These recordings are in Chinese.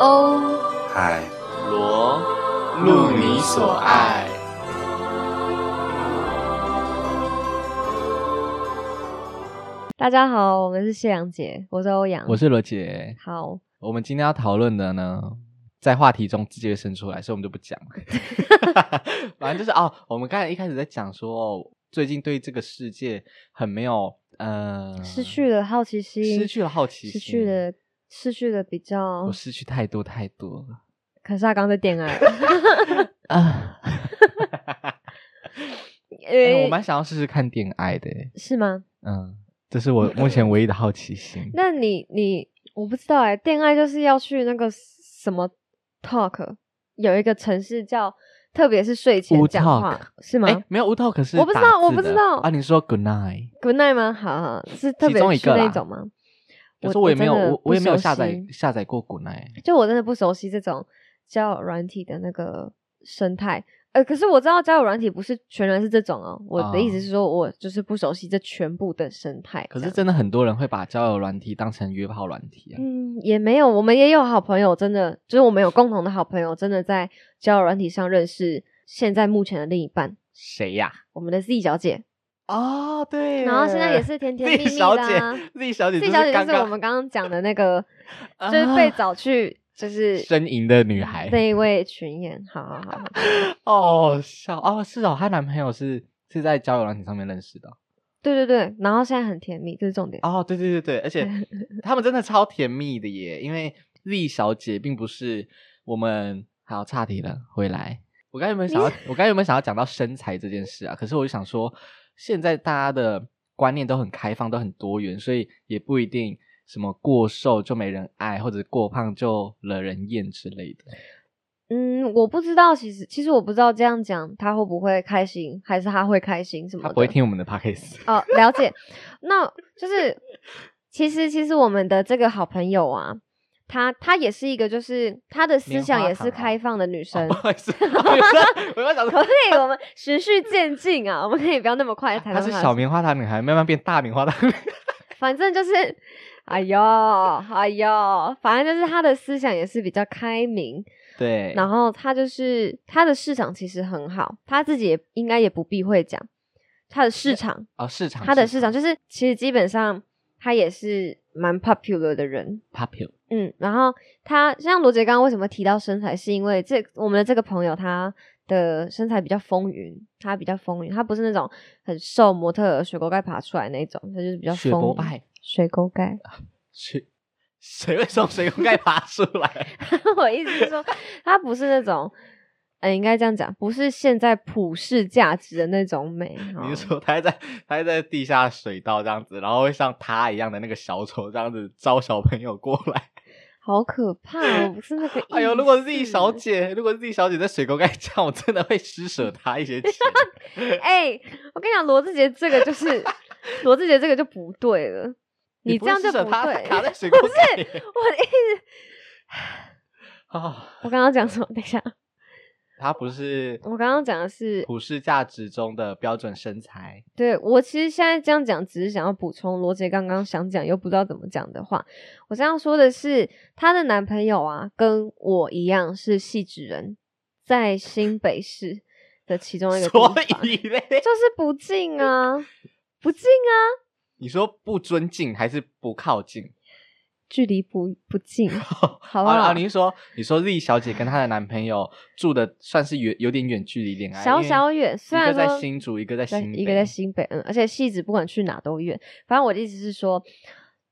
欧海罗路你所爱。大家好，我们是谢阳姐，我是欧阳，我是罗姐。好，我们今天要讨论的呢，在话题中直接生出来，所以我们就不讲了。反正就是哦，我们刚才一开始在讲说，最近对这个世界很没有呃，失去了好奇心，失去了好奇心失，去了失去的比较我，失去太多太多了可是他刚在恋爱，啊！哎呃我蛮想要试试看恋爱的，是吗？嗯，这是我目前唯一的好奇心。那你你我不知道哎、恋爱就是要去那个什么 talk，有一个城市叫，特别是睡前讲话 Talk 是吗哎，没有乌透，可是我不知道我不知道啊。你说 good night，？Good night 吗？好好，是特其别是一个那种吗？可是我也没有，我我也没有下载下载过 good night。就我真的不熟悉这种交友软体的那个生态。呃，可是我知道交友软体不是全然是这种哦。我的意思哦是说，我就是不熟悉这全部的生态。可是真的很多人会把交友软体当成约炮软体啊。嗯，也没有，我们也有好朋友，真的就是我们有共同的好朋友，真的在交友软体上认识现在目前的另一半，谁呀？我们的 Z 小姐。哦，对，然后现在也是甜甜蜜 Z 蜜小姐的啊，Z 小姐丽小姐刚刚就是我们刚刚讲的那个，就是被找去就是呻吟的女孩。那一位群演。好好好好。哦，笑哦，是哦，她男朋友是是在交友软体上面认识的。对对对，然后现在很甜蜜，这是重点。哦，对对对对，而且 他们真的超甜蜜的耶，因为丽小姐并不是我们，好岔题了，回来。我刚才有没有想要，我刚才有没有想要讲到身材这件事啊？可是我就想说，现在大家的观念都很开放，都很多元，所以也不一定什么过瘦就没人爱，或者过胖就惹人厌之类的。嗯，我不知道，其实其实我不知道这样讲他会不会开心，还是他会开心什么的。他不会听我们的 podcast。哦，了解。那就是其实其实我们的这个好朋友啊，她她也是一个，就是她的思想也是开放的女生。不好意思，我要讲可以，我们循序渐进啊，我们可以不要那么快谈她是小棉花糖女孩，慢慢变大棉花糖。反正就是，哎呦，哎呦，反正就是她的思想也是比较开明，对，然后她就是她的市场其实很好，她自己也应该也不避讳讲她的市场，哦，市场她的市场就是其实基本上她也是蛮 popular 的人，popular。嗯，然后他像罗杰刚刚为什么提到身材，是因为这我们的这个朋友他的身材比较丰腴，他比较丰腴，他不是那种很瘦模特儿水沟盖爬出来那种，他就是比较雪丰腴博拜水沟盖。谁 谁会从水沟盖爬出来？我意思是说，他不是那种，呃，应该这样讲，不是现在普世价值的那种美。你说他还在他还在地下水道这样子，然后会像他一样的那个小丑这样子招小朋友过来？好可怕哦！不是那个。哎呦，如果是 Z 小姐，如果是 Z 小姐在水沟盖这样，我真的会施舍她一些钱。哎、我跟你讲，罗志杰这个就是罗志杰这个就不对了，你这样就不对。卡在水沟盖里。我的意思，啊，我刚刚讲什么？等一下，她不是我刚刚讲的是，普世价值中的标准身材。对我其实现在这样讲，只是想要补充罗杰刚刚想讲又不知道怎么讲的话。我这样说的是，她的男朋友啊，跟我一样是戏子人，在新北市的其中一个地所，以嘞，就是不近啊，不近啊，你说不尊敬还是不靠近？距离不不近，好不啊？你是说你说丽小姐跟她的男朋友住的算是远有点远距离恋爱，小小远，虽一个在新竹，一个在在新北，一个在新北，嗯，而且戏子不管去哪都远。反正我的意思是说，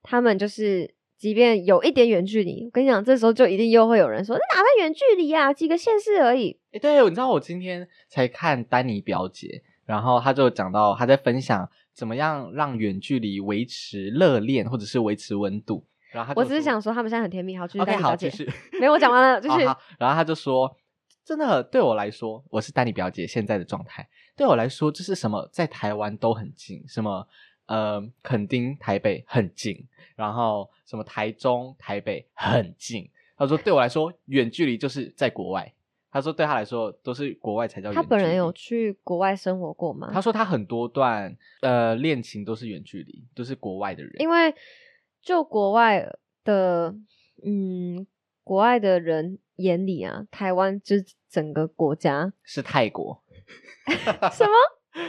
他们就是即便有一点远距离，我跟你讲，这时候就一定又会有人说，那哪算远距离啊？几个县市而已。诶对，你知道我今天才看丹尼表姐，然后她就讲到她在分享怎么样让远距离维持热恋或者是维持温度。我只是想说，他们现在很甜蜜，好，继续 OK 好。继续。没有，我讲完了，就是。好好然后他就说，真的对我来说，我是丹尼表姐现在的状态，对我来说，这是什么在台湾都很近，什么呃垦丁、台北很近，然后什么台中、台北很近。他说对我来说，远距离就是在国外。他说对他来说，都是国外才叫远距离。他本人有去国外生活过吗？他说他很多段呃恋情都是远距离，都是国外的人。因为就国外的，嗯，国外的人眼里啊，台湾就是整个国家是泰国，什么？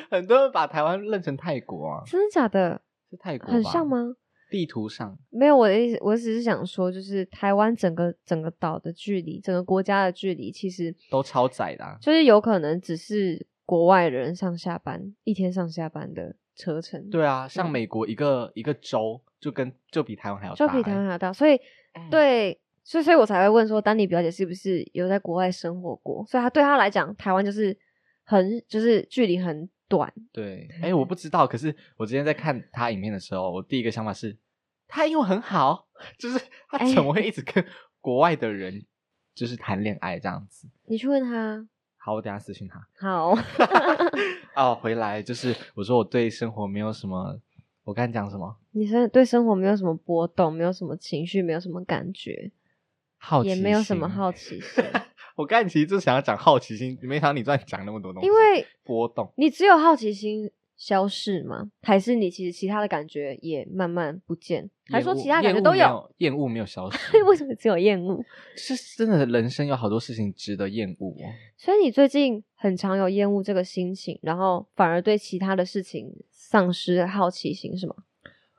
很多人把台湾认成泰国啊，真的假的？是泰国很像吗？地图上没有，我的意思，我只是想说，就是台湾整个整个岛的距离，整个国家的距离，其实都超窄的、啊。就是有可能只是国外人上下班一天上下班的车程，对啊，像嗯美国一个、一个州就跟就比台湾还要大、就比台湾还要大，所以哎对，所以所以我才会问说，丹尼表姐是不是有在国外生活过？所以她对她来讲，台湾就是很就是距离很短，对，哎、我不知道，可是我之前在看她影片的时候，我第一个想法是，她英文很好，就是他哎怎么会一直跟国外的人就是谈恋爱这样子？你去问她。好，我等下私信他。好，哦，回来就是我说我对生活没有什么，我刚才讲什么你生对生活没有什么波动，没有什么情绪，没有什么感觉，好奇也没有什么好奇心，我刚才其实就想要讲好奇心，没想到你突然讲那么多东西，因为波动。你只有好奇心消逝吗？还是你其实其他的感觉也慢慢不见？还是说其他感觉都有？厌恶没有消 失为什么只有厌恶？是真的，人生有好多事情值得厌恶哦。所以你最近很常有厌恶这个心情，然后反而对其他的事情丧失好奇心，是吗？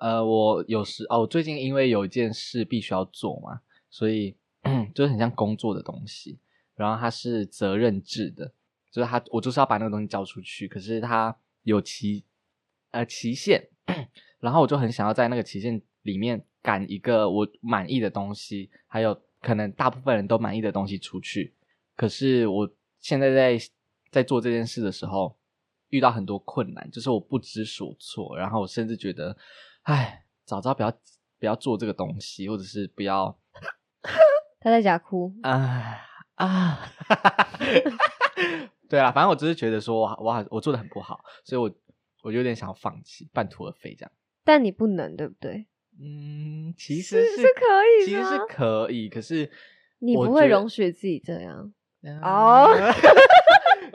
呃，我有时哦，我最近因为有一件事必须要做嘛，所以 就是很像工作的东西，然后它是责任制的，就是它我就是要把那个东西交出去，可是它有期呃期限，然后我就很想要在那个期限里面赶一个我满意的东西，还有可能大部分人都满意的东西出去，可是我现在在在做这件事的时候，遇到很多困难，就是我不知所措，然后我甚至觉得，唉，早知道不要不要做这个东西，或者是不要他在假哭，啊啊，对啊，反正我只是觉得说我我好我做的很不好，所以我我有点想要放弃，半途而废这样。但你不能，对不对？嗯，其实是是可以其实是可以，可是你不会容许自己这样。哦，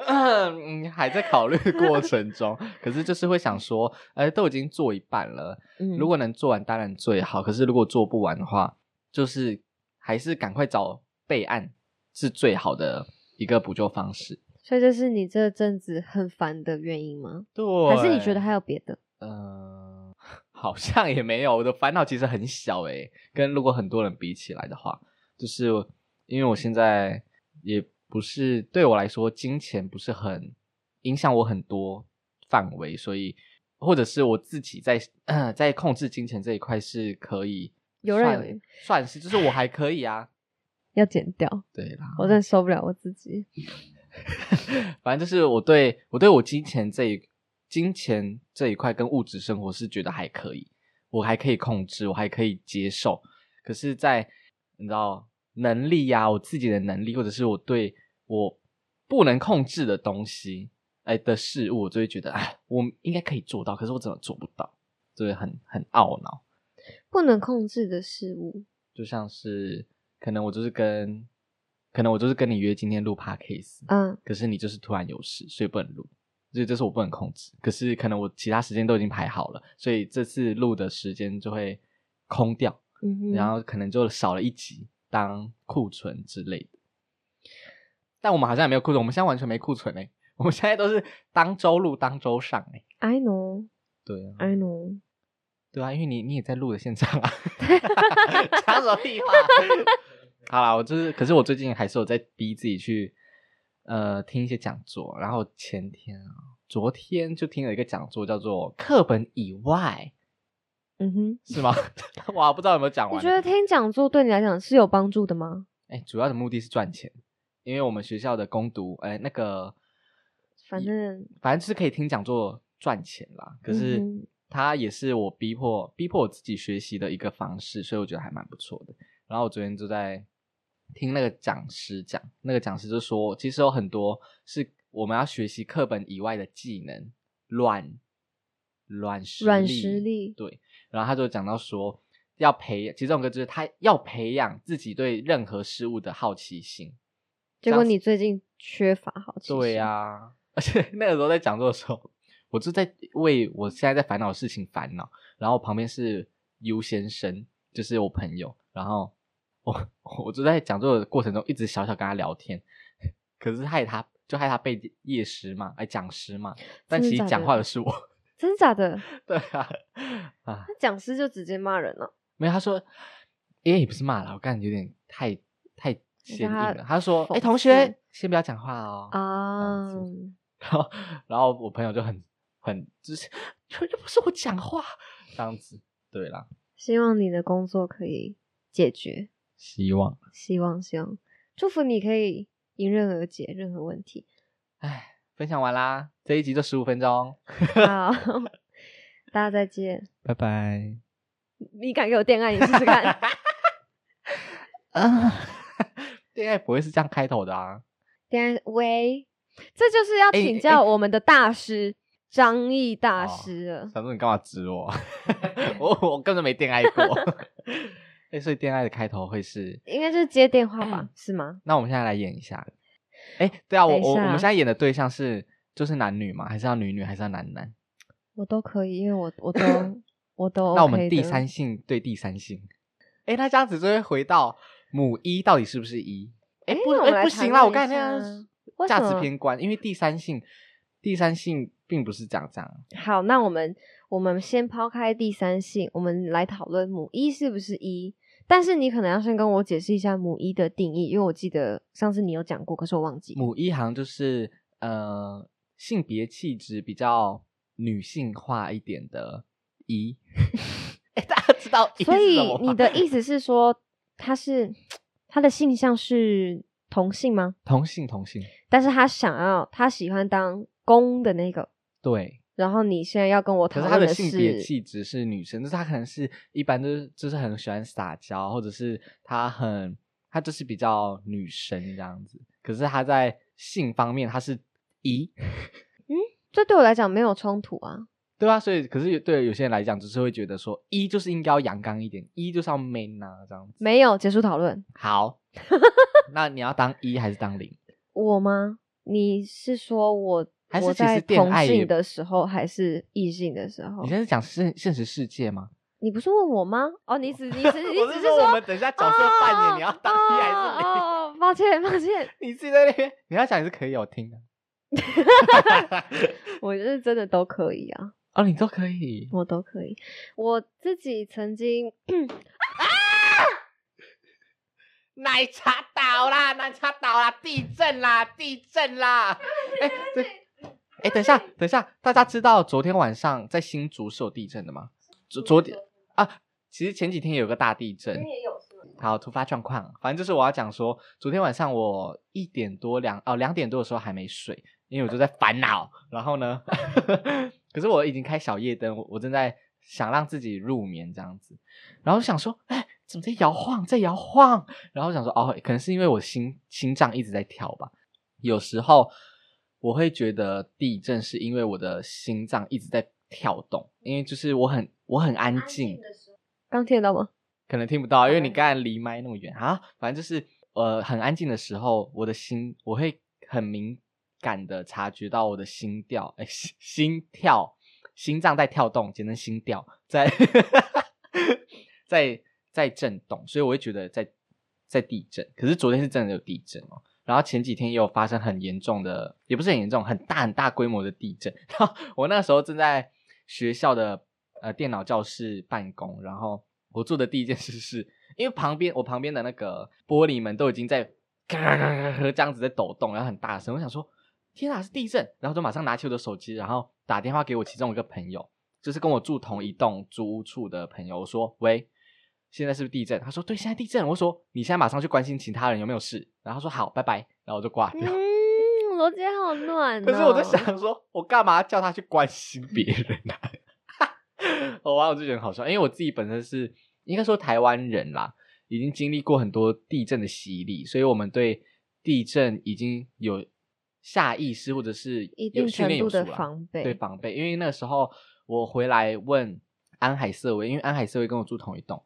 嗯，还在考虑过程中，可是就是会想说，哎，都已经做一半了，嗯，如果能做完当然最好，可是如果做不完的话，就是还是赶快找备案是最好的一个补救方式。所以这是你这阵子很烦的原因吗？对，还是你觉得还有别的？呃，好像也没有，我的烦恼其实很小诶，跟如果很多人比起来的话，就是因为我现在也不是对我来说，金钱不是很影响我很多范围，所以或者是我自己在 在控制金钱这一块是可以算游刃有余算是，就是我还可以啊，要剪掉，对啦，我真的受不了我自己。反正就是我对我对我金钱这一金钱这一块跟物质生活是觉得还可以，我还可以控制，我还可以接受。可是，在你知道能力呀、我自己的能力，或者是我对我不能控制的东西，哎的事物，我就会觉得，哎，我应该可以做到，可是我怎么做不到，就会很很懊恼。不能控制的事物，就像是可能我就是跟可能我就是跟你约今天录 p o d c a s e 嗯，可是你就是突然有事，所以不能录，所以这是我不能控制。可是可能我其他时间都已经排好了，所以这次录的时间就会空掉，嗯，然后可能就少了一集当库存之类的。但我们好像也没有库存，我们现在完全没库存哎、我们现在都是当周录当周上哎、I know, 对啊，I know，对啊，因为你你也在录的现场啊，讲什么屁话？好啦，我就是，可是我最近还是有在逼自己去呃听一些讲座，然后前天啊，昨天就听了一个讲座，叫做课本以外，嗯哼。是吗？哇，不知道有没有讲完？你觉得听讲座对你来讲是有帮助的吗？哎、主要的目的是赚钱，因为我们学校的攻读，哎、那个反正反正就是可以听讲座赚钱啦。可是它也是我逼迫逼迫我自己学习的一个方式，所以我觉得还蛮不错的。然后我昨天就在听那个讲师讲，那个讲师就说，其实有很多是我们要学习课本以外的技能，软软实软实力对。然后他就讲到说，要培，其实这种歌就是他要培养自己对任何事物的好奇心。结果你最近缺乏好奇心，对呀、而且那个时候在讲座的时候，我就在为我现在在烦恼的事情烦恼，然后旁边是 U 先生，就是我朋友，然后我我就在讲座的过程中一直小小跟他聊天，可是害他就害他被夜师嘛，哎讲师嘛，但其实讲话的是我。真的假的？对啊，啊，那讲师就直接骂人了。没有，他说，诶，也不是骂了，我感觉有点太太坚硬了。他说，讽哎，同学，先不要讲话哦。啊，然后，然后我朋友就很很就是，就又不是我讲话这样子。对啦，希望你的工作可以解决，希望，希望希望，祝福你可以迎刃而解任何问题。哎，分享完啦，这一集就十五分钟，好，大家再见。拜拜。你敢给我恋爱，你试试看。啊，恋爱不会是这样开头的啊。恋爱喂，这就是要哎请哎教我们的大师张毅大哦师了。想说你干嘛指我？我我根本没恋爱过。哎，所以恋爱的开头会是应该是接电话吧？是吗？那我们现在来演一下。哎，对啊，我我我们现在演的对象是就是男女吗？还是要女女？还是要男男？我都可以，因为我我都 我都、那我们第三，性对第三性。哎，那这样子就会回到母一到底是不是一？哎，不哎不行啦，我刚才那样价值偏观，因为第三性第三性并不是这样这样。好，那我们我们先抛开第三性，我们来讨论母一是不是一。但是你可能要先跟我解释一下母一的定义，因为我记得上次你有讲过，可是我忘记。母一行就是呃性别气质比较女性化一点的一。哎，大家知道一所以你的意思是说，他是他的性向是同性吗？同性同性但是他想要他喜欢当公的那个，对，然后你现在要跟我讨可是的性别是气质是女生，就是他可能是一般就是就是很喜欢撒娇，或者是他很他就是比较女生这样子。可是他在性方面他是一，嗯这对我来讲没有冲突啊。对啊，所以可是有对有些人来讲，只是会觉得说一就是应该要阳刚一点，一就是要 man 啊这样子。没有结束讨论。好，那你要当一还是当零？我吗？你是说我我还是其实在同恋爱性的时候，还是异性的时候你？现在是讲现现实世界吗？你不是问我吗？哦，你只 你只你我只是说我们等一下角色扮演，你要当一还是零？哦抱歉抱歉，你自己在那边，你要讲也是可以，我听的。我是真的都可以啊，哦，你都可以。我都可以。我自己曾经 奶茶倒啦，奶茶倒啦，地震啦，地震啦！哎、对，哎、等一下，等一下，大家知道昨天晚上在新竹是有地震的吗？昨昨天啊，其实前几天有个大地震。也有是吗？好，突发状况，反正就是我要讲说，昨天晚上我一点多两哦两点多的时候还没睡，因为我就在烦恼。然后呢，可是我已经开小夜灯，我我正在想让自己入眠这样子。然后就想说，哎，怎么在摇晃，在摇晃？然后想说，哦，可能是因为我心心脏一直在跳吧。有时候我会觉得地震是因为我的心脏一直在跳动，因为就是我很我很安静，刚听得到吗？可能听不到，因为你刚才离麦那么远啊。反正就是呃很安静的时候，我的心我会很敏感的察觉到我的心跳，哎、心心跳，心脏在跳动，简称心跳在 在在震动，所以我会觉得在在地震。可是昨天是真的有地震哦。然后前几天也有发生很严重的，也不是很严重，很大很大规模的地震。然后我那时候正在学校的呃电脑教室办公，然后我做的第一件事是，因为旁边我旁边的那个玻璃门都已经在咔咔咔咔这样子在抖动，然后很大声。我想说，天啊，是地震！然后就马上拿起我的手机，然后打电话给我其中一个朋友，就是跟我住同一栋租屋处的朋友，我说：“喂，现在是不是地震？”他说：“对，现在地震。”我说：“你现在马上去关心其他人有没有事。”然后他说：“好，拜拜。”然后我就挂掉。嗯，罗姐好暖、哦。可是我在，想说，我干嘛叫他去关心别人呢、啊？我完我就觉得好笑，因为我自己本身是应该说台湾人啦，已经经历过很多地震的洗礼，所以我们对地震已经有下意识或者是一定有训练有程度的素啦防备对防备。因为那个时候我回来问安海瑟薇，因为安海瑟薇跟我住同一栋，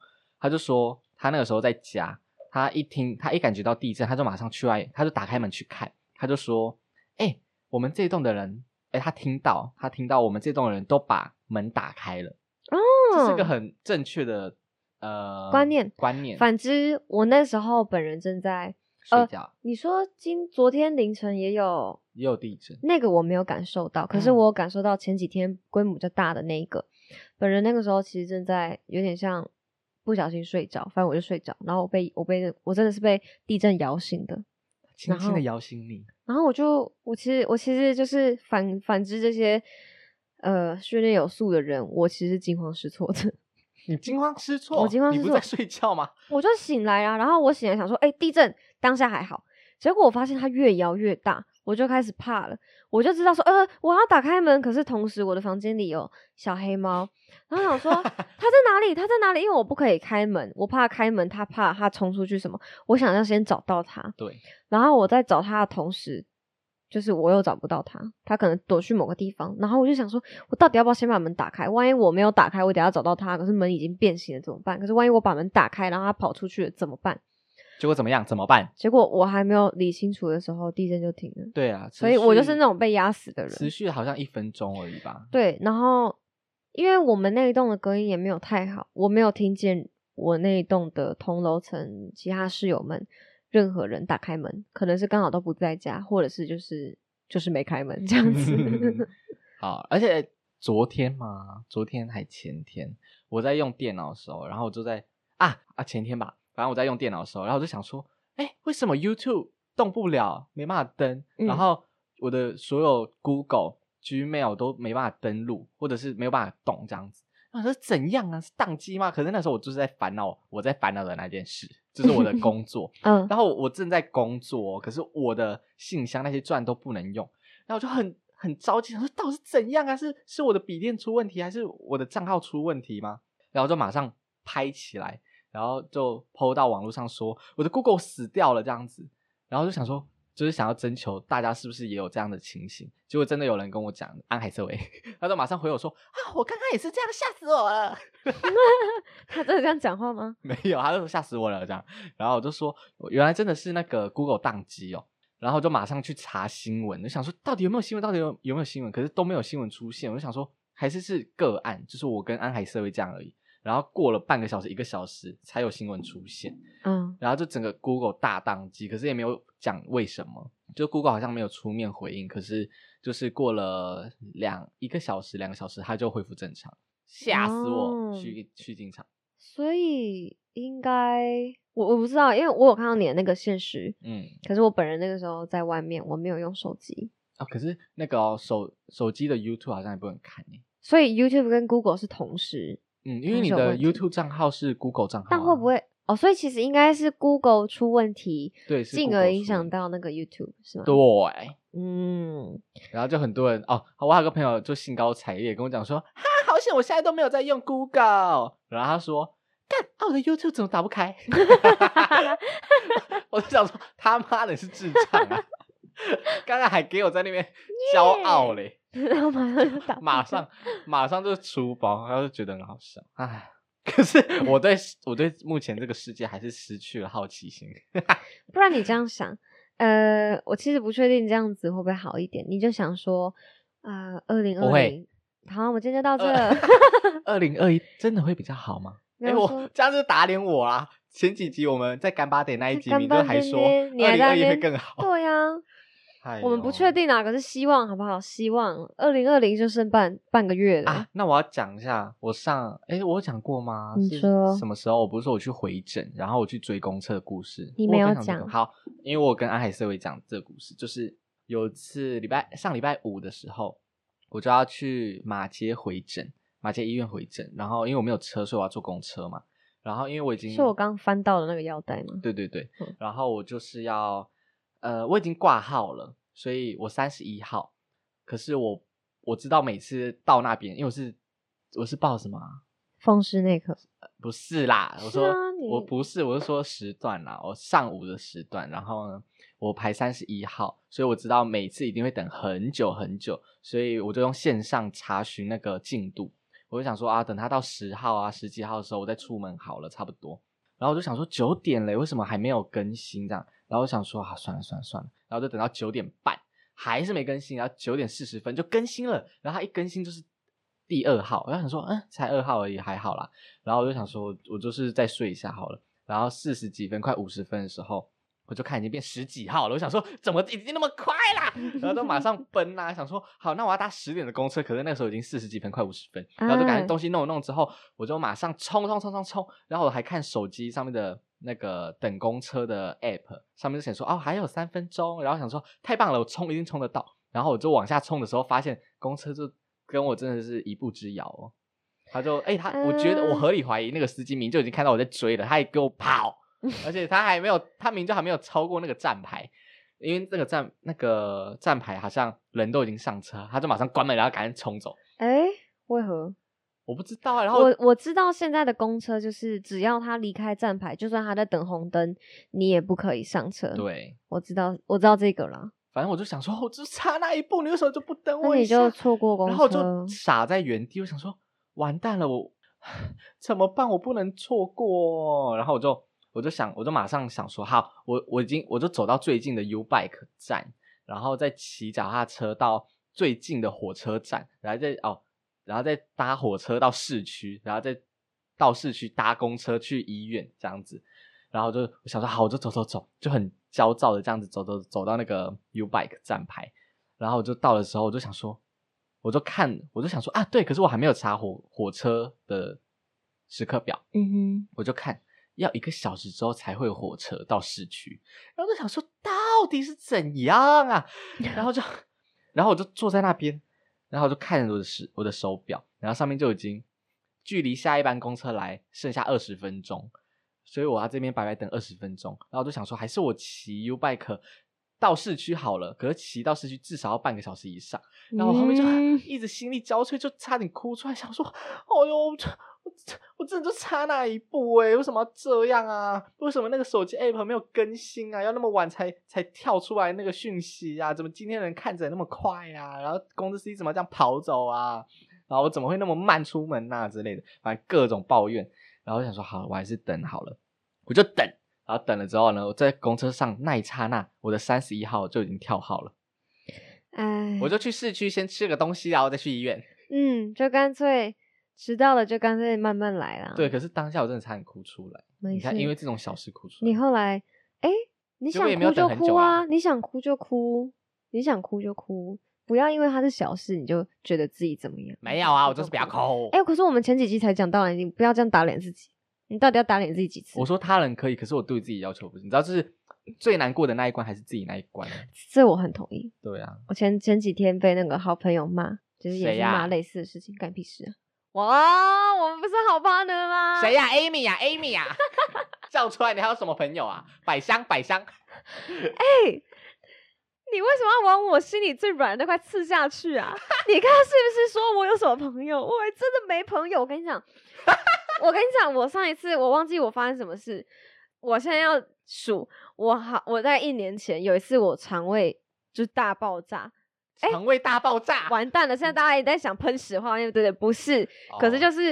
他就说他那个时候在家，他一听他一感觉到地震，他就马上去外，他就打开门去看，他就说：“哎、我们这栋的人，哎、他听到他听到我们这栋的人都把门打开了。”哦，这是个很正确的呃观念观念反之，我那时候本人正在呃睡觉，你说今昨天凌晨也有也有地震，那个我没有感受到，可是嗯我有感受到前几天规模比较大的那一个。本人那个时候其实正在有点像不小心睡着，反正我就睡着，然后我被我被我真的是被地震摇醒的。轻轻的摇醒你。然后我就我其实我其实就是反反之这些呃训练有素的人，我其实是惊慌失措的。你惊慌失措，我惊慌失措你不在睡觉吗？我就醒来啊，然后我醒来想说，哎、地震当下还好，结果我发现它越摇越大，我就开始怕了，我就知道说，呃，我要打开门，可是同时我的房间里有小黑猫，然后想说 它在哪里？它在哪里？因为我不可以开门，我怕开门，它怕它冲出去什么，我想要先找到它，对，然后我在找它的同时。就是我又找不到它，它可能躲去某个地方，然后我就想说，我到底要不要先把门打开？万一我没有打开，我等下找到它，可是门已经变形了怎么办？可是万一我把门打开，然后它跑出去了怎么办？结果怎么样？怎么办？结果我还没有理清楚的时候，地震就停了，对啊，所以我就是那种被压死的人。持续好像一分钟而已吧。对，然后因为我们那一栋的隔音也没有太好，我没有听见我那一栋的同楼层其他室友们任何人打开门，可能是刚好都不在家，或者是就是就是没开门这样子。好，而且昨天嘛，昨天还前天，我在用电脑的时候，然后我就在啊啊前天吧，反正我在用电脑的时候，然后我就想说，哎，为什么 YouTube 动不了，没办法登，嗯然后我的所有 Google、Gmail 都没办法登录，或者是没有办法动这样子。我说怎样啊？是宕机吗？可是那时候我就是在烦恼，我在烦恼的那件事，就是我的 工作。嗯，然后我正在工作哦，可是我的信箱那些钻都不能用，然后我就很很着急，想说到底是怎样啊？是是我的笔电出问题，还是我的账号出问题吗？然后就马上拍起来，然后就 PO 到网络上说我的 Google 死掉了这样子，然后就想说。就是想要征求大家是不是也有这样的情形，结果真的有人跟我讲安海瑟薇，他就马上回我说啊，我刚刚也是这样，吓死我了。他真的这样讲话吗？没有，他就说吓死我了这样，然后我就说原来真的是那个 Google 宕机哦，然后就马上去查新闻，就想说到底有没有新闻，到底有有没有新闻，可是都没有新闻出现，我就想说还是是个案，就是我跟安海社会这样而已。然后过了半个小时、一个小时才有新闻出现，嗯，然后就整个 Google 大宕机，可是也没有讲为什么，就 Google 好像没有出面回应，可是就是过了两一个小时、两个小时，它就恢复正常，吓死我！哦去去进场，所以应该我我不知道，因为我有看到你的那个现实，嗯。可是我本人那个时候在外面，我没有用手机，啊、可是那个、哦、手手机的 YouTube 好像也不能看呢。所以 YouTube 跟 Google 是同时，嗯，因为你的 YouTube 账号是 Google 账号、啊，但会不会哦？所以其实应该是 Google 出问题，对进而影响到那个 YouTube 是吗？对？嗯，然后就很多人哦，我还有个朋友就兴高采烈跟我讲说，哈，好险，我现在都没有在用 Google。然后他说，干，啊，我的 YouTube 怎么打不开？我就想说，他妈的是智障啊！刚刚还给我在那边骄傲嘞 然后马上就打，马上马上就出包，然后就觉得很好笑，唉。可是我对我对目前这个世界还是失去了好奇心。不然你这样想，呃，我其实不确定这样子会不会好一点。你就想说，啊，二零二不会零，好，我今天就到这。二零二一真的会比较好吗？哎、我没有说这样就打脸我啊！前几集我们在干巴点那一集，你就还说二零二一会更好。对呀、哎我们不呦确定啊，可是希望好不好？希望二零二零就剩半半个月了。啊。那我要讲一下，我上哎，我有讲过吗？你说什么时候？我不是说我去回诊，然后我去追公车的故事。你我没有讲这个好，因为我跟安海社会讲这个故事，就是有一次礼拜上礼拜五的时候，我就要去马街回诊，马街医院回诊，然后因为我没有车，所以我要坐公车嘛。然后因为我已经是我刚翻到的那个腰带吗？对对对，嗯然后我就是要，呃，我已经挂号了，所以我三十一号，可是我我知道每次到那边，因为我是我是报什么啊、风湿内科。不是啦，我是说、我不是，我是说时段啦，我上午的时段，然后呢，我排三十一号，所以我知道每次一定会等很久很久，所以我就用线上查询那个进度，我就想说啊，等他到十号啊十几号的时候，我再出门好了，差不多。然后我就想说九点嘞，为什么还没有更新这样？然后我想说啊，算了算了算了，然后就等到九点半，还是没更新，然后九点四十分就更新了，然后它一更新就是第二号，我就想说，嗯，才二号而已，还好啦。然后我就想说，我就是再睡一下好了。然后四十几分，快五十分的时候，我就看已经变十几号了。我想说，怎么已经那么快啦？然后都马上 奔啦，想说好，那我要搭十点的公车。可是那时候已经四十几分，快五十分，然后就赶紧东西弄一弄之后，我就马上冲冲冲冲冲。然后我还看手机上面的那个等公车的 app，上面就写说哦还有三分钟。然后想说太棒了，我冲一定冲得到。然后我就往下冲的时候，发现公车就跟我真的是一步之遥哦。他就哎，他我觉得我合理怀疑那个司机明就已经看到我在追了，他也给我跑，而且他还没有，他明就还没有超过那个站牌，因为那个站那个站牌好像人都已经上车，他就马上关门，然后赶紧冲走。哎，为何？我不知道啊。然后我我知道现在的公车就是只要他离开站牌，就算他在等红灯，你也不可以上车。对，我知道，我知道这个了。反正我就想说，我只差那一步，你为什么就不等我一下？那你就错过公车，然后就傻在原地。我想说。完蛋了，我 怎么办？我不能错过。然后我就我就想，我就马上想说，好，我我已经我就走到最近的 U Bike 站，然后再骑脚踏车到最近的火车站，然后再哦，然后再搭火车到市区，然后再到市区搭公车去医院这样子。然后就我想说，好，我就走走走，就很焦躁的这样子走走走到那个 U Bike 站牌，然后我就到的时候，我就想说。我就看，我就想说啊，对，可是我还没有查火火车的时刻表。嗯哼，我就看要一个小时之后才会火车到市区，然后就想说到底是怎样啊？然后就，然后我就坐在那边，然后我就看着我的时我的手表，然后上面就已经距离下一班公车来剩下二十分钟，所以我要这边白白等二十分钟。然后我就想说，还是我骑 U bike。到市区好了，可是骑到市区至少要半个小时以上，然后后面就一直心力交瘁，就差点哭出来，想说：“哎呦，我我真的就差那一步哎，为什么要这样啊？为什么那个手机 app 没有更新啊？要那么晚才才跳出来那个讯息啊？怎么今天人看着那么快啊？然后公司司机怎么这样跑走啊？然后我怎么会那么慢出门呐之类的？反正各种抱怨，然后我想说好，我还是等好了，我就等。”然后等了之后呢，我在公车上那一刹那，我的三十一号就已经跳号了。哎，我就去市区先吃个东西，然后再去医院。嗯，就干脆迟到了，就干脆慢慢来啦。对，可是当下我真的差点哭出来。你看，因为这种小事哭出来。你后来，哎，你想哭就哭啊，你想哭就哭，你想哭就哭，不要因为它是小事，你就觉得自己怎么样。没有啊，我就是比较抠。哎，可是我们前几集才讲到了，你不要这样打脸自己。你到底要打脸自己几次？我说他人可以，可是我对自己要求不是。你知道，就是最难过的那一关还是自己那一关。这我很同意。对啊，我前前几天被那个好朋友骂，就是也是骂类似的事情，干屁事啊！哇，我们不是好 partner 吗？谁呀？Amy 呀，Amy 呀，叫出来！你还有什么朋友啊？百香，百香。哎。你为什么要往我心里最软的那块刺下去啊？你看是不是说我有什么朋友？我真的没朋友。我跟你讲，我跟你讲，我上一次我忘记我发生什么事。我现在要数，我好，我在一年前有一次我肠胃就大爆炸，肠胃大爆炸，完蛋了！现在大家也在想喷屎话，对不对？不是，可是就是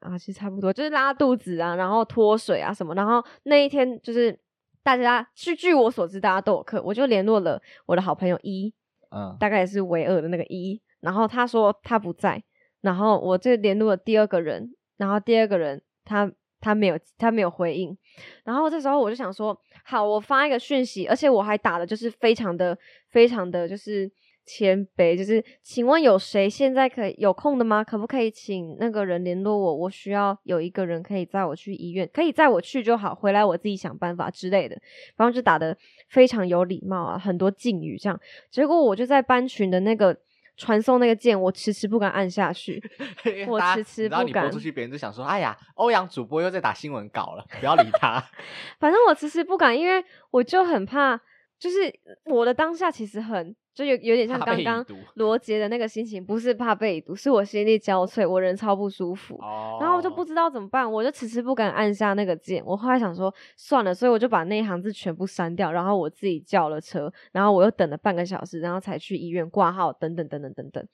啊，其实差不多，就是拉肚子啊，然后脱水啊什么，然后那一天就是。大家据据我所知，大家都有课，我就联络了我的好朋友一，嗯，大概也是唯二的那个一，然后他说他不在，然后我就联络了第二个人，然后第二个人他他没有他没有回应，然后这时候我就想说，好，我发一个讯息，而且我还打的就是非常的非常的就是。谦卑就是，请问有谁现在可以有空的吗？可不可以请那个人联络我？我需要有一个人可以载我去医院，可以载我去就好，回来我自己想办法之类的。然后就打的非常有礼貌啊，很多敬语这样。结果我就在班群的那个传送那个键，我迟迟不敢按下去，我迟迟不敢。然后你播出去，别人就想说：“哎呀，欧阳主播又在打新闻稿了，不要理他。”反正我迟迟不敢，因为我就很怕，就是我的当下其实很。就有有点像刚刚罗杰的那个心情，不是怕被毒，是我心力交瘁，我人超不舒服，然后我就不知道怎么办，我就迟迟不敢按下那个键。我后来想说算了，所以我就把那一行字全部删掉，然后我自己叫了车，然后我又等了半个小时，然后才去医院挂号，等等等等等等。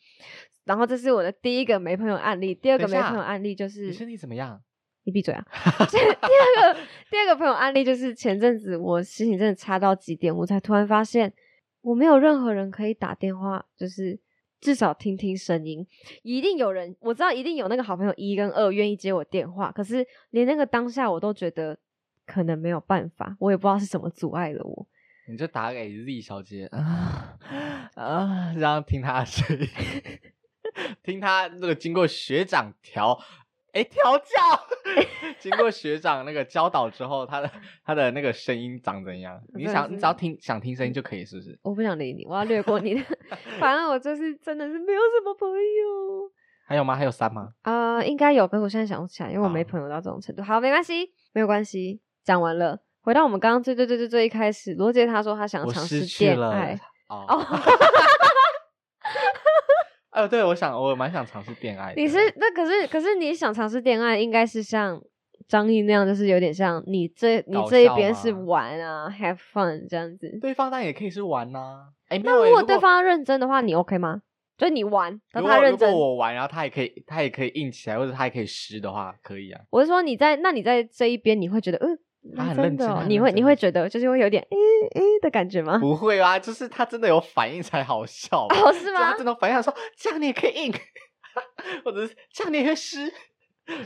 然后这是我的第一个没朋友案例，第二个没朋友案例就是你身体怎么样？你闭嘴啊！第二个第二个朋友案例就是前阵子我心情真的差到极点，我才突然发现。我没有任何人可以打电话，就是至少听听声音。一定有人，我知道一定有那个好朋友一跟二愿意接我电话，可是连那个当下我都觉得可能没有办法，我也不知道是什么阻碍了我。你就打给 Z 小姐啊啊，让听她的声音，听她那个经过学长调，哎调教，经过学长那个教导之后，他的 他的那个声音长怎样？你想你只要听想听声音就可以，是不是？我不想理你，我要略过你的。反正我就是真的是没有什么朋友。还有吗？还有三吗？啊、应该有，可是我现在想不起来，因为我没朋友到这种程度。好，没关系，没有关系，讲完了。回到我们刚刚最最最最最一开始，罗杰他说他想我尝试恋爱。哦哦，呃，对，我想我蛮想尝试恋爱的。你是那可是可是你想尝试恋爱，应该是像张译那样，就是有点像你这你这一边是玩啊，have fun 这样子。对方当然也可以是玩呐、哎，欸那如果对方要认真的话，你 OK 吗？就是你玩，他认真如果如果。我玩，然后他也可以，他也可以硬起来，或者他也可以湿的话，可以啊。我是说你在那你在这一边，你会觉得嗯，他很真的、哦，认真你会你会觉得就是会有点诶诶的感觉吗？不会啊，就是他真的有反应才好笑。哦，是就吗他？真的反应说这样你也可以硬，或者是这样你也会湿，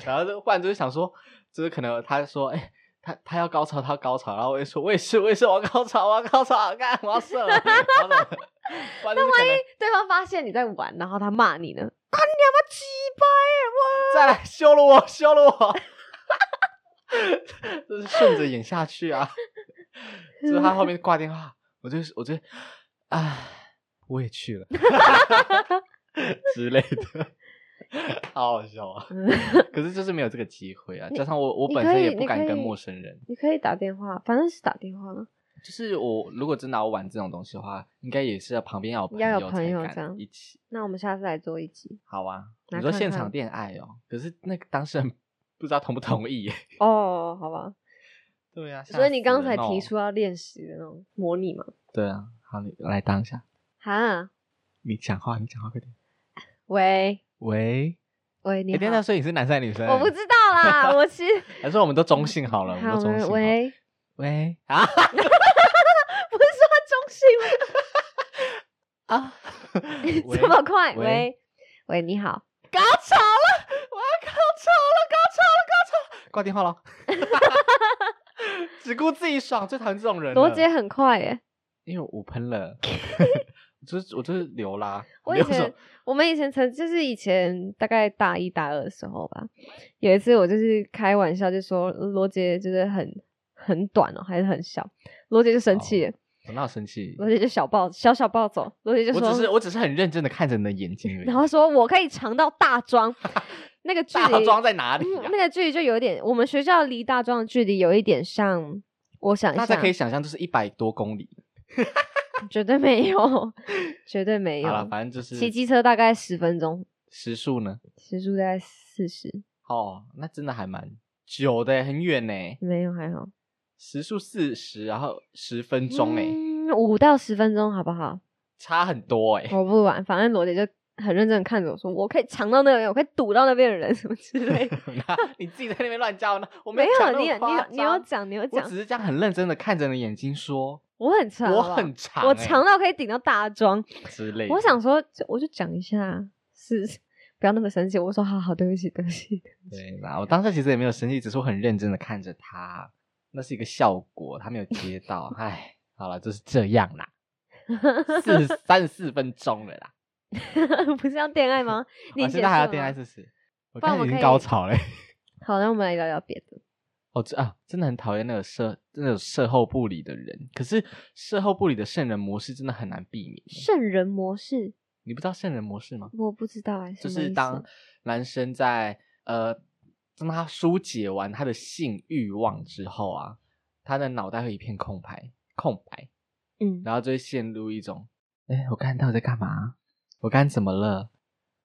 然后就忽然就是想说，就是可能他说，哎、他他要高潮，他要高潮，然后我就说，我也是，我也是，我要高潮，我要高潮，干，我要射了，那万一对方发现你在玩，然后他骂你呢？啊，你他妈鸡掰再来羞辱我，羞辱我，就是顺着演下去啊。就是他后面挂电话，我就我就，唉，我也去了 之类的，好好笑啊。可是就是没有这个机会啊，加上我我本身也不敢跟陌生人。你可以打电话，反正是打电话了。就是我如果真拿我玩这种东西的话，应该也是要旁边要有要有友才敢朋友这样一起。那我们下次来做一集好啊，你说现场恋爱哦，可是那个当事人不知道同不同意耶。哦，好吧。对啊，所以你刚才提出要练习的那种模拟嘛？对啊，好，你来当一下，哈，你讲话，你讲话快点。喂喂，喂，你你等一下，好，所以你是男生还是女生？我不知道啦，我其实 还是我们都中性好了，我们都中性。喂，喂啊 不是说中性吗？啊！喂这么快？喂喂喂，你好，高潮了！我要高潮了！高潮了！高潮了！挂电话了。只顾自己爽，最讨厌这种人了。罗杰很快耶。因为我喷了，我就是我就是流啦。我以前我们以前曾就是以前大概大一大二的时候吧，有一次我就是开玩笑就说罗杰就是很很短哦，还是很小，罗杰就生气了，我哪有生气？罗杰就小暴小小暴走，罗杰就说，我只是我只是很认真的看着你的眼睛而已。然后说我可以尝到大庄那个距离，大庄在哪里啊嗯那个距离就有点，我们学校离大庄的距离有一点像，我想，大家可以想象，就是一百多公里。绝对没有，绝对没有好了，反正就是骑机车大概十分钟，时速呢。时速大概四十，哦，那真的还蛮久的，很远呢。没有还好。时速四十，然后十分钟哎、嗯，五到十分钟好不好？差很多哎、我不管，反正罗姐就很认真的看着我说：“我可以抢到那边，我可以堵到那边的人，什么之类的。你自己在那边乱叫呢？我 没有，有讲那么你有你你有张讲，你有我讲只，是这样很认真的看着你的眼睛说，我很长，我很长、我欸长到可以顶到大庄。之类的。我想说，就我就讲一下，是不要那么生气。我说：“好好，对不起，对不起。对啦，我当时其实也没有生气，只是我很认真的看着他，那是一个效果，他没有接到。唉，好了，就是这样啦，四三十四分钟了啦。不是要恋爱吗？你现在还要恋爱是不是？我刚才已经高潮嘞。好，那我们来聊聊别的。哦，这啊，真的很讨厌那个社那种社后不理的人。可是社后不理的圣人模式真的很难避免。圣人模式，你不知道圣人模式吗？我不知道哎、就是当男生在呃，当他疏解完他的性欲望之后啊，他的脑袋会一片空白，空白，嗯，然后就会陷入一种，哎，我刚才到底在干嘛？我刚才怎么了？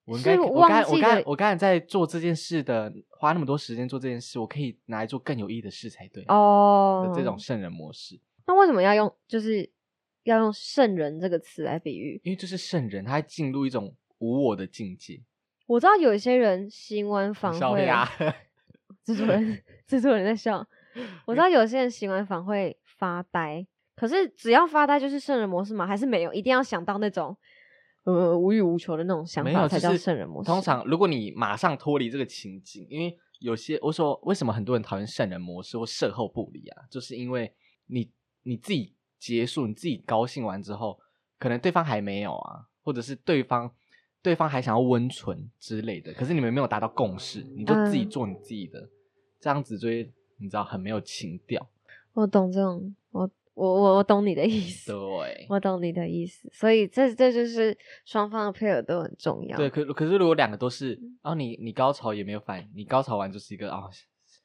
我应该，我刚我刚，我刚才在做这件事的，花那么多时间做这件事，我可以拿来做更有意义的事才对。哦的这种圣人模式，那为什么要用就是要用圣人这个词来比喻？因为就是圣人，他会进入一种无我的境界。我知道有一些人行完访会，笑呀，制作人 制作人在笑。我知道有些人行完访会发呆，可是只要发呆就是圣人模式吗？还是没有？一定要想到那种呃无欲无求的那种想没有，法才叫就是圣人模式。通常如果你马上脱离这个情境，因为有些我说为什么很多人讨厌圣人模式或事后不理啊，就是因为你你自己结束，你自己高兴完之后，可能对方还没有啊，或者是对方对方还想要温存之类的，可是你们没有达到共识，你就自己嗯做你自己的，这样子就会你知道很没有情调。我懂这种，我我我我懂你的意思，对，我懂你的意思，所以这这就是双方的配合都很重要。对，可可是如果两个都是，然后你你高潮也没有反应，你高潮完就是一个啊、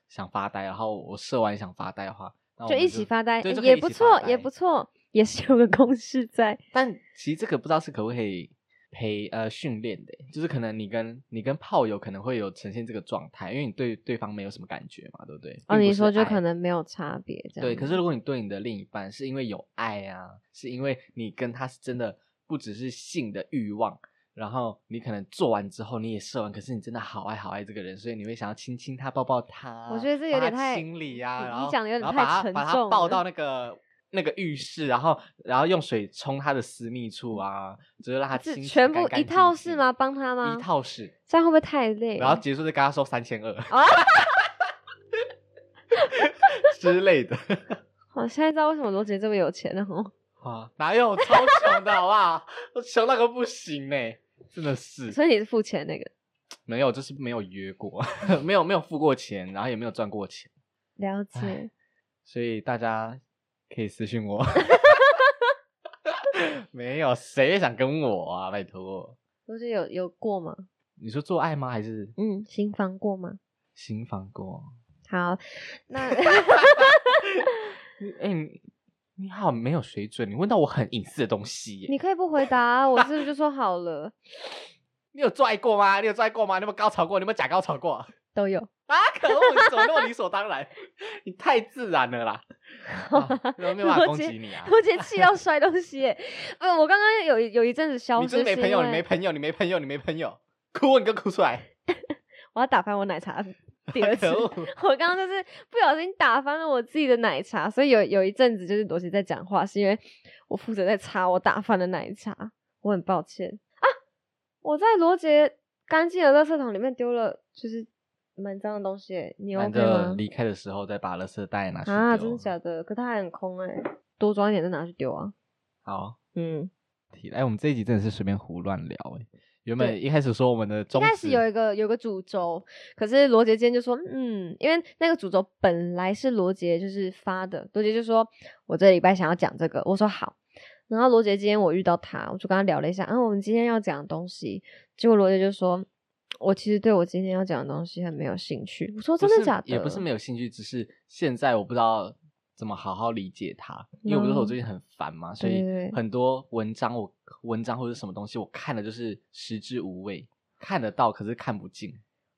想发呆，然后我射完想发呆的话，就一起发呆，也不错，也不错，也是有个公式在。但其实这个不知道是可不可以陪呃训练的，就是可能你跟你跟炮友可能会有呈现这个状态，因为你对对方没有什么感觉嘛，对不对？哦，你说就可能没有差别，这样对，可是如果你对你的另一半是因为有爱啊，是因为你跟他是真的不只是性的欲望，然后你可能做完之后你也射完，可是你真的好爱好爱这个人，所以你会想要亲亲他、抱抱他。我觉得这有点太心理呀、你然后你讲的有点太沉重把他抱到那个那个浴室，然后然后用水冲他的私密处啊，就是让他是清洗全部一套是吗？帮他吗？一套是，这样会不会太累？然后结束就跟他说三千二啊之类的。我现在知道为什么罗杰这么有钱了哦。啊，哪有超穷的好不好？我穷那个不行呢、真的是所以你是付钱那个，没有，就是没有约过，没有没有付过钱，然后也没有赚过钱，了解。所以大家可以私信我。没有谁想跟我啊，拜托。不是有有过吗？你说做爱吗？还是嗯，新房过吗？新房过？好，那 你哎、你你好没有水准，你问到我很隐私的东西耶。你可以不回答啊，我是不是就说好了？你有做爱过吗？你有做爱过吗？你有没有高潮过？你有没有假高潮过？都有。啊！可恶，你怎么那么理所当然？你太自然了啦！啊没有办法攻击你啊！罗杰气到摔东西耶！不，我刚刚有有一阵子消你失，真没朋友，你没朋友，你没朋友，你没朋友，哭你就哭出来！我要打翻我奶茶第二次。我刚刚就是不小心打翻了我自己的奶茶，所以有有一阵子就是罗杰在讲话，是因为我负责在擦我打翻的奶茶，我很抱歉啊！我在罗杰干净的垃圾桶里面丢了，就是蛮脏的东西耶，你难 OK 得吗？离开的时候再把垃圾袋拿去啊，真的假的？可它还很空哎，多装一点再拿去丢啊。好，嗯，提哎，我们这一集真的是随便胡乱聊哎。原本一开始说我们的一宗旨开始有一个有个主轴，可是罗杰今天就说，嗯，因为那个主轴本来是罗杰就是发的，罗杰就说我这礼拜想要讲这个，我说好。然后罗杰今天我遇到他，我就跟他聊了一下，啊，我们今天要讲的东西，结果罗杰就说，我其实对我今天要讲的东西很没有兴趣。我说真的假的？也不是没有兴趣，只是现在我不知道怎么好好理解它，因为我不是说我嗯最近很烦嘛，所以很多文章我文章或者什么东西我看的就是食之无味，看得到可是看不进。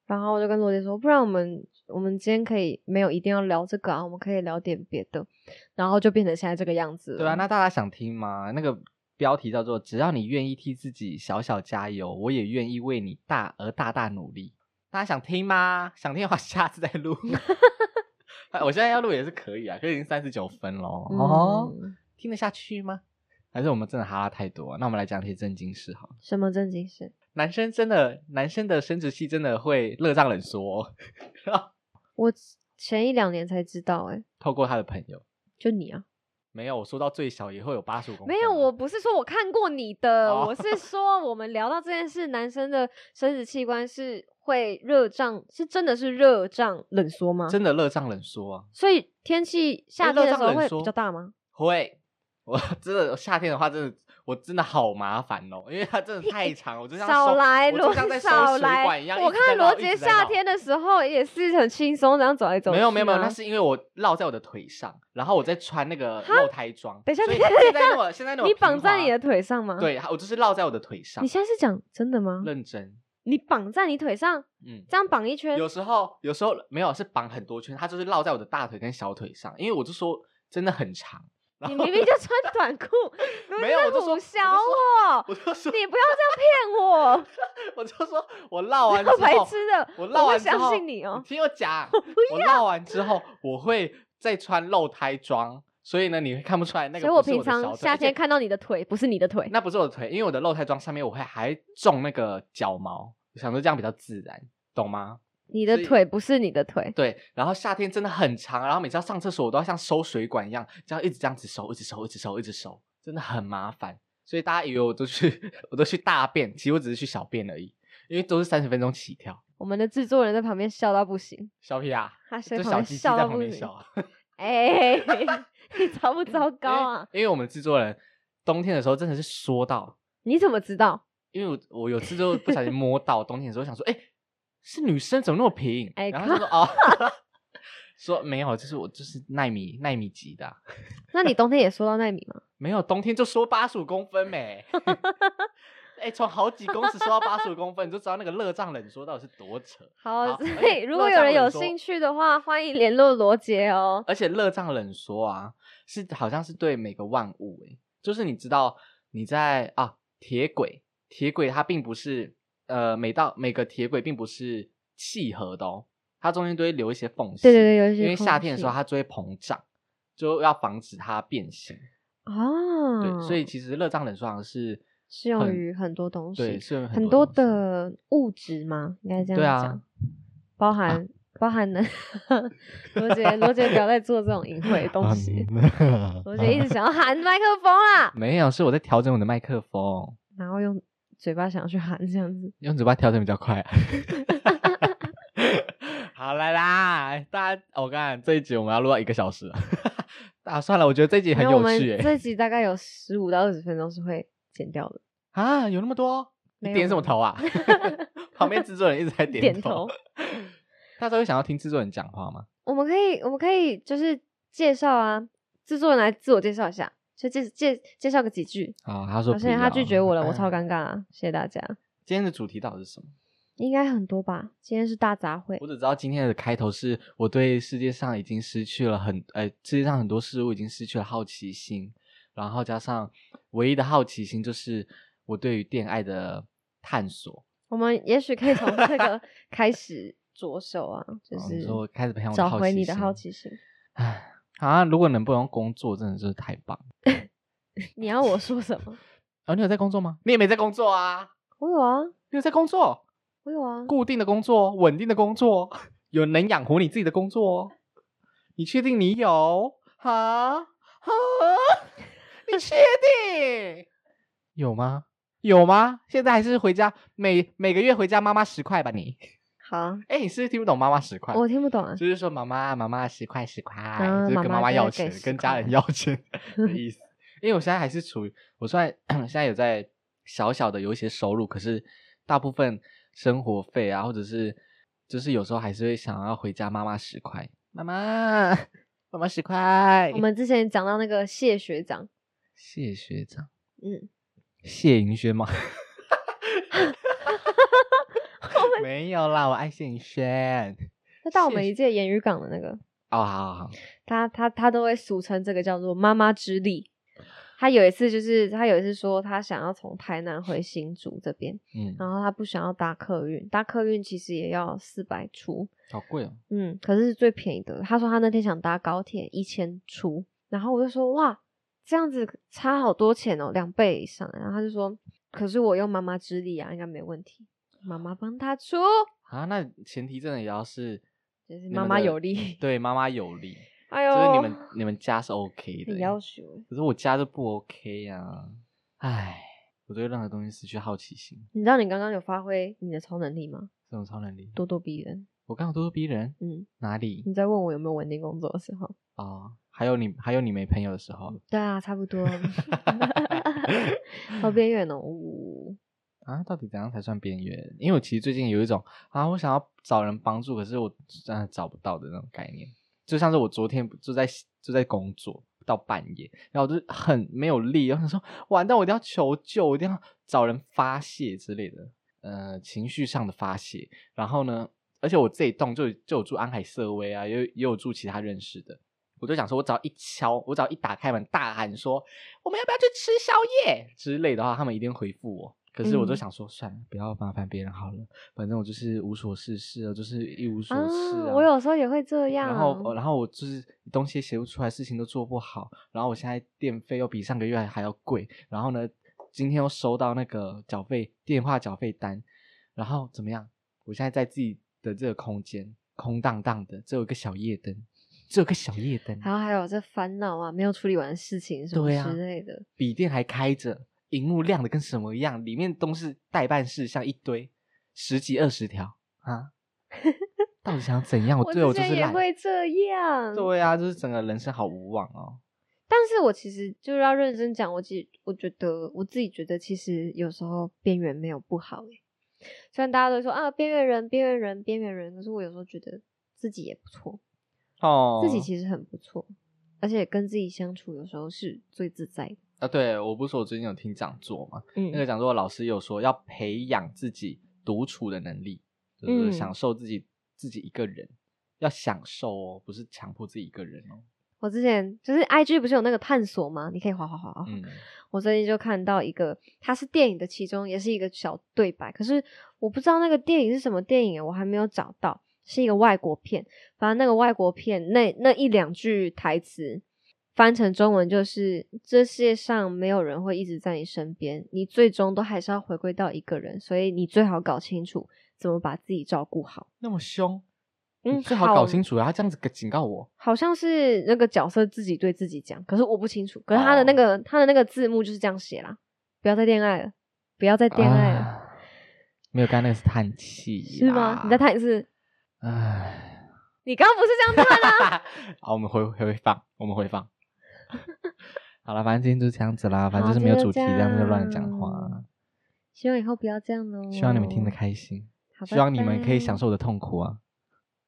然后我就跟罗杰说，不然我们我们今天可以没有一定要聊这个啊，我们可以聊点别的，然后就变成现在这个样子。对啊，那大家想听吗？那个标题叫做“只要你愿意替自己小小加油，我也愿意为你大而大大努力”。大家想听吗？想听的话，下次再录。哎我现在要录也是可以啊，可是已经三十九分了。哦，嗯，听得下去吗？还是我们真的哈拉太多、啊？那我们来讲一些正经事好了。什么正经事？男生真的，男生的生殖器真的会热胀冷缩哦、我前一两年才知道、欸，透过他的朋友，就你啊？没有我说到最小也会有八十五公分啊。没有，我不是说我看过你的，哦我是 说我们聊到这件事，男生的生殖器官是会热胀，是真的是热胀冷缩吗？真的热胀冷缩啊，所以天气夏天的时候会比较大吗？会。我真的夏天的话，真的我真的好麻烦哦，因为它真的太长，我就像少来，我罗就像在收水少来管一样。我看罗杰夏天的时候也是很轻松，这样走来走去、啊。没有没有没有，那是因为我绕在我的腿上，然后我在穿那个露胎装。等一下等一下现在那么现在那么你绑在你的腿上吗？，对，我就是绕在我的腿上你。现在是讲真的吗？认真，你绑在你腿上，嗯，这样绑一圈，有时候有时候没有是绑很多圈，它就是绕在我的大腿跟小腿上，因为我就说真的很长。你明明就穿短裤，没有我就说我，我就说你不要这样骗我，我就说我绕完之好后，白痴的，我绕完之后，信你哦。听我讲，我绕完之后我会再穿露胎装，所以呢，你会看不出来那个所以我平常夏天看到你的腿，不是你的腿。那不是我的腿，因为我的露胎装上面我会还种那个脚毛，我想说这样比较自然，懂吗？你的腿不是你的腿。对，然后夏天真的很长，然后每次要上厕所，我都要像收水管一样，这样一直这样子收，一直收，一直收，一直收，真的很麻烦。所以大家以为我都去，我都去大便，其实我只是去小便而已，因为都是三十分钟起跳。我们的制作人在旁边笑到不行，小屁啊，就他在旁边小鸡鸡在笑到不行旁边笑。啊。哎、你糟不糟糕啊？因为因为我们制作人冬天的时候真的是说到，你怎么知道？因为我我有次就不小心摸到冬天的时候，想说，哎、是女生怎么那么平？哎然后他说哦，说没有，就是我就是纳米纳米级的啊、那你冬天也说到纳米吗？没有冬天就说八十五公分没。哎、从好几公尺说到八十五公分，你就知道那个热胀冷缩到底是多扯。好，好所而且以如果有人有兴趣的话，欢迎联络罗杰哦。而且热胀冷缩啊，是好像是对每个万物、欸，就是你知道你在啊铁轨，铁轨它并不是呃每到每个铁轨并不是契合的哦，它中间都会留一些缝隙。对对对，有一些因为夏天的时候它就会膨胀，就要防止它变形。哦，对，所以。其实热胀冷缩好像是适用于很多东西，对，是有很多的物质吗，应该这样对啊讲，包含、包含能 罗杰罗杰不要再做这种隐晦的东西，罗杰一直想要喊麦克风啦，没有，是我在调整我的麦克风，然后用嘴巴想要去喊这样子，用嘴巴调整比较快、啊。好了啦，大家，我看这一集我们要录到一个小时了。啊，算了，我觉得这一集很有趣诶。这集大概有十五到二十分钟是会剪掉的，啊，有那么多？你点什么头啊？旁边制作人一直在点点头。大家会想要听制作人讲话吗？我们可以我们可以就是介绍啊，制作人来自我介绍一下，就介介介绍个几句。啊，他说好像他拒绝我了，我超尴。尬啊！谢谢大家。今天的主题到底是什么？应该很多吧？今天是大杂烩我，只知道今天的开头是我对世界上已经失去了很，呃，世界上很多事物已经失去了好奇心，然后加上唯一的好奇心就是我对于恋爱的探索。我们也许可以从这个开始着手啊，就是说开始培养找回你的好奇心。唉，啊，如果能不用工作，真的是太棒了。你要我说什么？啊，你有在工作吗？你也没在工作啊？我有啊，你有在工作？我有啊，固定的工作，稳定的工作，有能养活你自己的工作哦。你确定你有？哈哈，你确定有吗？有吗？现在还是回家每每个月回家妈妈十块吧你？好，哎，你是不是听不懂妈妈十块？我听不懂啊。就是说妈妈妈妈十块十块，啊就是跟妈妈妈妈要钱给，10跟家人要钱 的意思。因为我现在还是处于，我虽然 现在有在小小的有一些收入，可是大部分生活费啊，或者是就是有时候还是会想要回家妈妈十块，妈妈妈妈十块。我们之前讲到那个谢学长，谢学长，嗯，谢银轩吗？没有啦，我爱谢盈萱。他到我们一届言语港的那个，哦，好好好，他他他都会俗称这个叫做妈妈之力。他有一次就是他有一次说他想要从台南回新竹这边，嗯，然后他不想要搭客运，搭客运其实也要四百出，好贵哦。嗯，可是是最便宜的。他说他那天想搭高铁一千出，然后我就说哇，这样子差好多钱哦，两倍以上。然后他就说，可是我用妈妈之力啊，应该没问题，妈妈帮他出，啊，那前提真的也要是就是妈妈有力。对妈妈有力，哎呦，就是你们你们家是 OK 的要求，可是我家就不 OK 呀、唉，我对任何东西失去好奇心，你知道你刚刚有发挥你的超能力吗？这种超能力，咄咄逼人。我刚刚咄咄逼人，嗯，哪里你在问我有没有稳定工作的时候，哦，还有你还有你没朋友的时候对啊，差不多。好边缘哦，呜啊，到底怎样才算边缘？因为我其实最近有一种啊，我想要找人帮助，可是我真的找不到的那种概念。就像是我昨天就在就在工作到半夜，然后我就很没有力，然后想说完蛋，我一定要求救，我一定要找人发泄之类的，呃，情绪上的发泄。然后呢，而且我这一栋就就有住安海瑟薇啊，也也有住其他认识的。我就想说，我只要一敲，我只要一打开门大喊说我们要不要去吃宵夜之类的话，他们一定回复我。可是我就嗯想说，算了，不要麻烦别人好了，反正我就是无所事事了，就是一无所事啊。我有时候也会这样。然后，呃然后我就是东西写不出来，事情都做不好，然后我现在电费又比上个月还要贵，然后呢，今天又收到那个缴费电话缴费单，然后怎么样？我现在在自己的这个空间空荡荡的，只有一个小夜灯，只有个小夜灯，然后还有这烦恼啊，没有处理完的事情什么之类的。笔电还开着，荧幕亮的跟什么一样，里面都是代办事项一堆，十几二十条啊！到底想怎样？我对之我就是懒。会这样。对啊，就是整个人生好无望哦。但是我其实就是要认真讲，我其我觉得我自己觉得，其实有时候边缘没有不好诶。虽然大家都说啊边缘人、边缘人、边缘人，可是我有时候觉得自己也不错，哦，自己其实很不错，而且跟自己相处有时候是最自在的。啊，对我不是说我最近有听讲座嘛，嗯那个讲座老师有说要培养自己独处的能力，就是嗯享受自己、自己一个人，要享受哦，不是强迫自己一个人哦。我之前就是 I G 不是有那个探索吗？你可以滑滑滑滑我最近就看到一个，它是电影的其中也是一个小对白，可是我不知道那个电影是什么电影，我还没有找到，是一个外国片。反正那个外国片那那一两句台词翻成中文就是：这世界上没有人会一直在你身边，你最终都还是要回归到一个人，所以你最好搞清楚怎么把自己照顾好。那么凶，嗯你最好搞清楚啊！他这样子警告我，好像是那个角色自己对自己讲，可是我不清楚。可是他的那哦个、他的那个字幕就是这样写啦：不要再恋爱了，不要再恋爱了。啊没有，刚刚那个是叹气，是吗？你再。叹一次。唉，你刚刚不是这样叹啊？好，我们回回放，我们回放。好了，反正今天就是这样子啦，反正就是没有主题，这样子就乱讲话。希望以后不要这样喽。希望你们听得开心，好希望你们可以享受我的痛苦啊！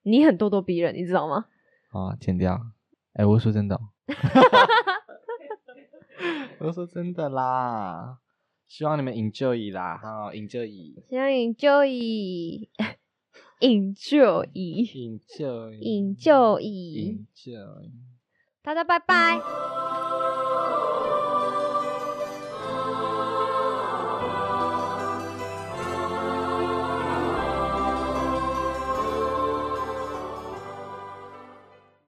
你很咄咄逼人，你知道吗？哦，剪掉。哎、我是说真的、哦，我是说真的啦。希望你们 enjoy 啦，哈，enjoy，enjoy，希望 enjoy enjoy enjoy，enjoy，大家拜拜。